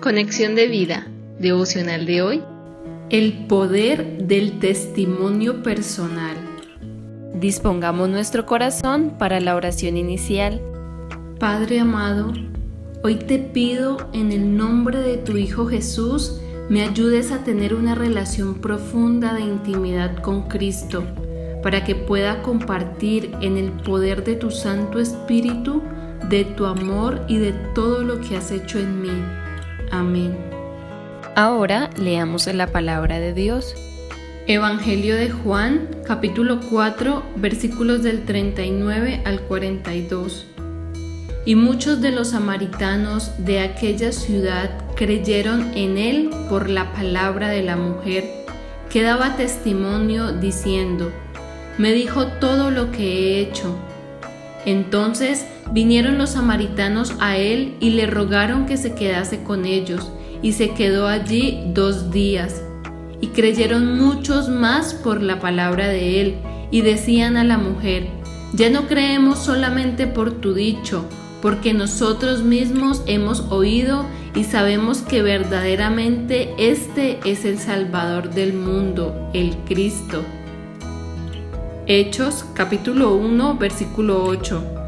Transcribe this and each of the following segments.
Conexión de vida, devocional de hoy. El poder del testimonio personal. Dispongamos nuestro corazón para la oración inicial. Padre amado, hoy te pido en el nombre de tu Hijo Jesús, me ayudes a tener una relación profunda de intimidad con Cristo, para que pueda compartir en el poder de tu Santo Espíritu, de tu amor y de todo lo que has hecho en mí. Amén. Ahora leamos la palabra de Dios. Evangelio de Juan, capítulo 4, versículos del 39 al 42. Y muchos de los samaritanos de aquella ciudad creyeron en él por la palabra de la mujer, que daba testimonio diciendo, me dijo todo lo que he hecho. Entonces vinieron los samaritanos a él y le rogaron que se quedase con ellos, y se quedó allí dos días. Y creyeron muchos más por la palabra de él, y decían a la mujer, ya no creemos solamente por tu dicho, porque nosotros mismos hemos oído y sabemos que verdaderamente este es el Salvador del mundo, el Cristo. Hechos capítulo 1 versículo 8.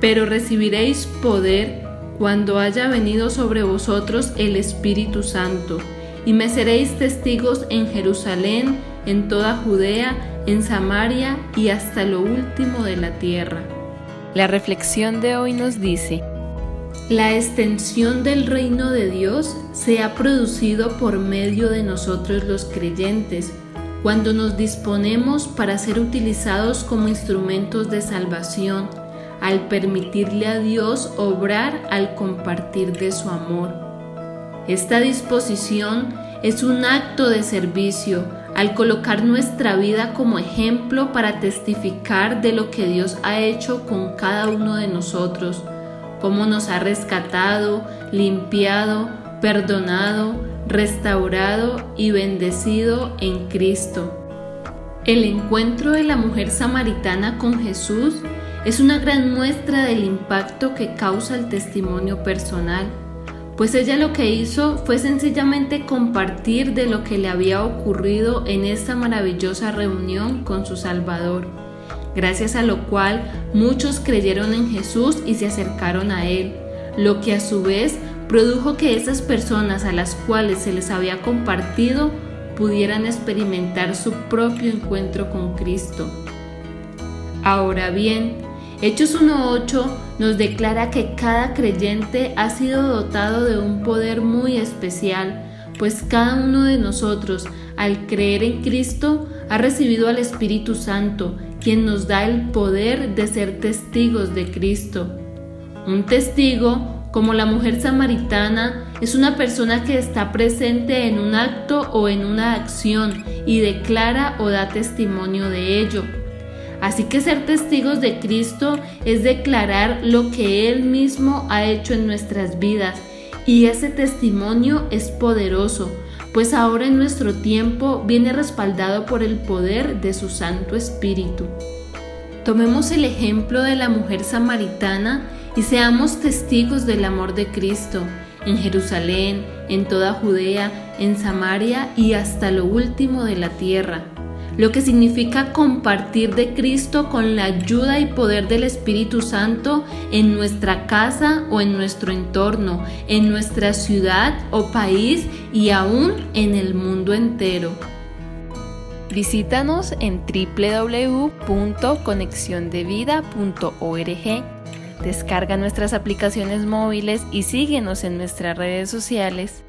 Pero recibiréis poder cuando haya venido sobre vosotros el Espíritu Santo, y me seréis testigos en Jerusalén, en toda Judea, en Samaria y hasta lo último de la tierra. La reflexión de hoy nos dice, la extensión del reino de Dios se ha producido por medio de nosotros los creyentes, cuando nos disponemos para ser utilizados como instrumentos de salvación, al permitirle a Dios obrar al compartir de su amor. Esta disposición es un acto de servicio al colocar nuestra vida como ejemplo para testificar de lo que Dios ha hecho con cada uno de nosotros, cómo nos ha rescatado, limpiado, perdonado, restaurado y bendecido en Cristo. El encuentro de la mujer samaritana con Jesús es una gran muestra del impacto que causa el testimonio personal, pues ella lo que hizo fue sencillamente compartir de lo que le había ocurrido en esta maravillosa reunión con su Salvador, gracias a lo cual muchos creyeron en Jesús y se acercaron a Él, lo que a su vez produjo que esas personas a las cuales se les había compartido pudieran experimentar su propio encuentro con Cristo. Ahora bien, Hechos 1.8 nos declara que cada creyente ha sido dotado de un poder muy especial, pues cada uno de nosotros, al creer en Cristo, ha recibido al Espíritu Santo, quien nos da el poder de ser testigos de Cristo. Un testigo como la mujer samaritana, es una persona que está presente en un acto o en una acción y declara o da testimonio de ello. Así que ser testigos de Cristo es declarar lo que Él mismo ha hecho en nuestras vidas y ese testimonio es poderoso, pues ahora en nuestro tiempo viene respaldado por el poder de su Santo Espíritu. Tomemos el ejemplo de la mujer samaritana y seamos testigos del amor de Cristo en Jerusalén, en toda Judea, en Samaria y hasta lo último de la tierra, lo que significa compartir de Cristo con la ayuda y poder del Espíritu Santo en nuestra casa o en nuestro entorno, en nuestra ciudad o país y aún en el mundo entero. Visítanos en www.conexiondevida.org Descarga nuestras aplicaciones móviles y síguenos en nuestras redes sociales